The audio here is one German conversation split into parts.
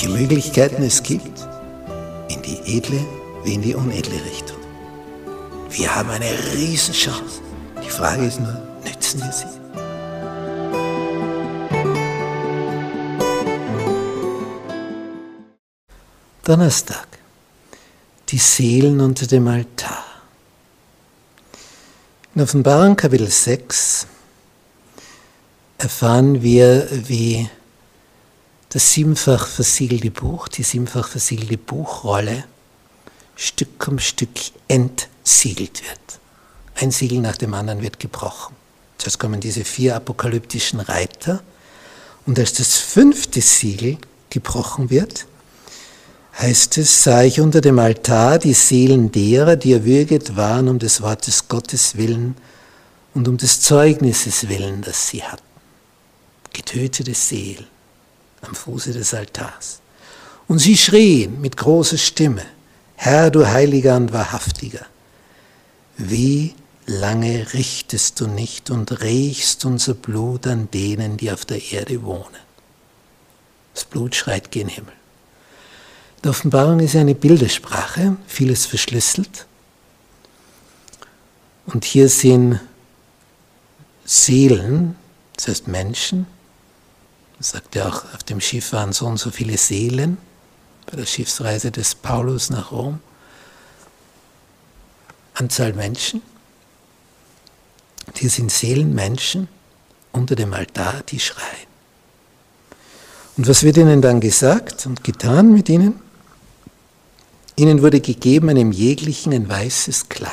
welche Möglichkeiten es gibt, in die edle wie in die unedle Richtung. Wir haben eine Riesenchance. Die Frage ist nur, nützen wir sie? Donnerstag. Die Seelen unter dem Altar. In Offenbarung Kapitel 6 erfahren wir, wie das siebenfach versiegelte Buch, die siebenfach versiegelte Buchrolle Stück um Stück entsiegelt wird. Ein Siegel nach dem anderen wird gebrochen. Zuerst kommen diese vier apokalyptischen Reiter und als das fünfte Siegel gebrochen wird, heißt es, sah ich unter dem Altar die Seelen derer, die erwürget waren um des Wortes Gottes willen und um des Zeugnisses willen, das sie hatten. Getötete Seelen am Fuße des Altars. Und sie schrien mit großer Stimme, Herr, du Heiliger und Wahrhaftiger, wie lange richtest du nicht und rächst unser Blut an denen, die auf der Erde wohnen? Das Blut schreit gen Himmel. Die Offenbarung ist eine Bildersprache, vieles verschlüsselt. Und hier sind Seelen, das heißt Menschen, sagt ja auch, auf dem Schiff waren so und so viele Seelen bei der Schiffsreise des Paulus nach Rom. Anzahl Menschen. Hier sind Seelenmenschen unter dem Altar, die schreien. Und was wird ihnen dann gesagt und getan mit ihnen? Ihnen wurde gegeben einem jeglichen ein weißes Kleid.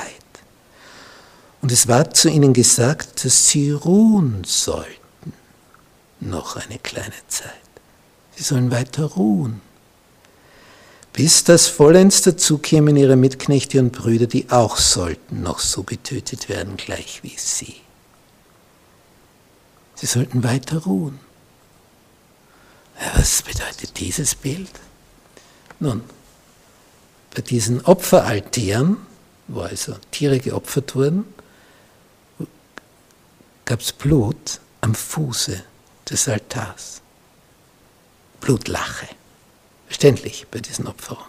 Und es war zu ihnen gesagt, dass sie ruhen sollten noch eine kleine Zeit. Sie sollen weiter ruhen, bis das vollends dazukämen ihre Mitknechte und Brüder, die auch sollten noch so getötet werden, gleich wie sie. Sie sollten weiter ruhen. Was bedeutet dieses Bild? Nun, bei diesen Opferaltären, wo also Tiere geopfert wurden, gab es Blut am Fuße des Altars. Blutlache. Verständlich bei diesen Opferungen.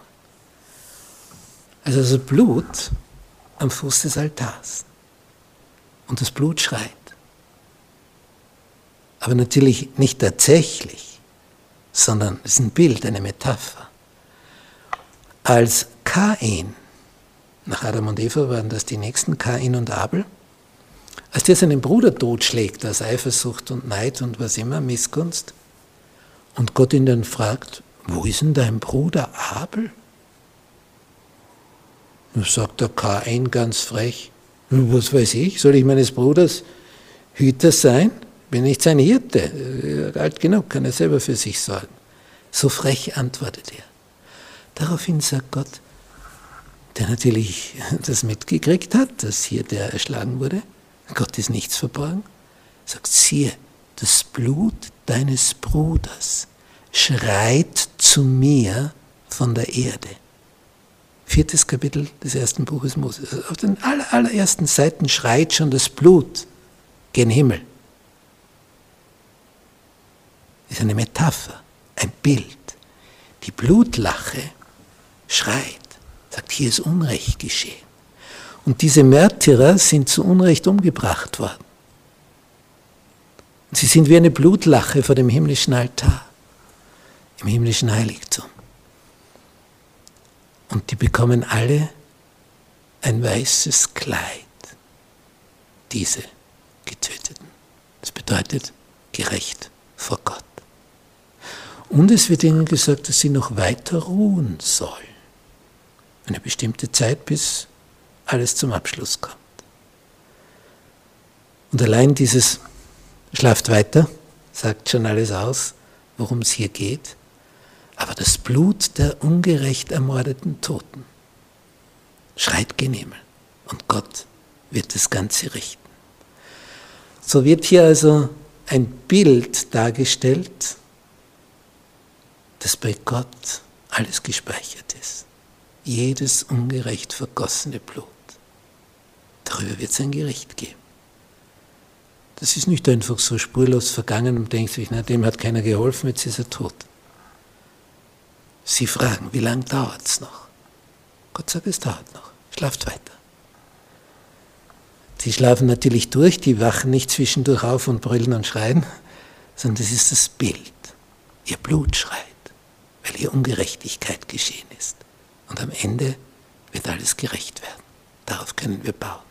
Also das Blut am Fuß des Altars. Und das Blut schreit. Aber natürlich nicht tatsächlich, sondern es ist ein Bild, eine Metapher. Als Kain, nach Adam und Eva waren das die nächsten, Kain und Abel, als der seinen Bruder totschlägt aus Eifersucht und Neid und was immer, Missgunst, und Gott ihn dann fragt, wo ist denn dein Bruder Abel? Dann sagt der Kain ganz frech, was weiß ich, soll ich meines Bruders Hüter sein? Bin nicht sein Hirte, alt genug, kann er selber für sich sorgen. So frech antwortet er. Daraufhin sagt Gott, der natürlich das mitgekriegt hat, dass hier der erschlagen wurde, Gott ist nichts verborgen. Sagt, siehe, das Blut deines Bruders schreit zu mir von der Erde. Viertes Kapitel des ersten Buches Moses. Auf den allerersten Seiten schreit schon das Blut gen Himmel. Ist eine Metapher, ein Bild. Die Blutlache schreit, sagt, hier ist Unrecht geschehen. Und diese Märtyrer sind zu Unrecht umgebracht worden. Sie sind wie eine Blutlache vor dem himmlischen Altar, im himmlischen Heiligtum. Und die bekommen alle ein weißes Kleid, diese Getöteten. Das bedeutet gerecht vor Gott. Und es wird ihnen gesagt, dass sie noch weiter ruhen sollen. Eine bestimmte Zeit bis alles zum Abschluss kommt. Und allein dieses schlaft weiter, sagt schon alles aus, worum es hier geht. Aber das Blut der ungerecht ermordeten Toten schreit gen Himmel und Gott wird das Ganze richten. So wird hier also ein Bild dargestellt, dass bei Gott alles gespeichert ist. Jedes ungerecht vergossene Blut. Darüber wird es ein Gericht geben. Das ist nicht einfach so spurlos vergangen und denkt sich, na, dem hat keiner geholfen, jetzt ist er tot. Sie fragen, wie lange dauert es noch? Gott sagt, es dauert noch. Schlaft weiter. Die schlafen natürlich durch, die wachen nicht zwischendurch auf und brüllen und schreien, sondern das ist das Bild. Ihr Blut schreit, weil ihr Ungerechtigkeit geschehen ist. Und am Ende wird alles gerecht werden. Darauf können wir bauen.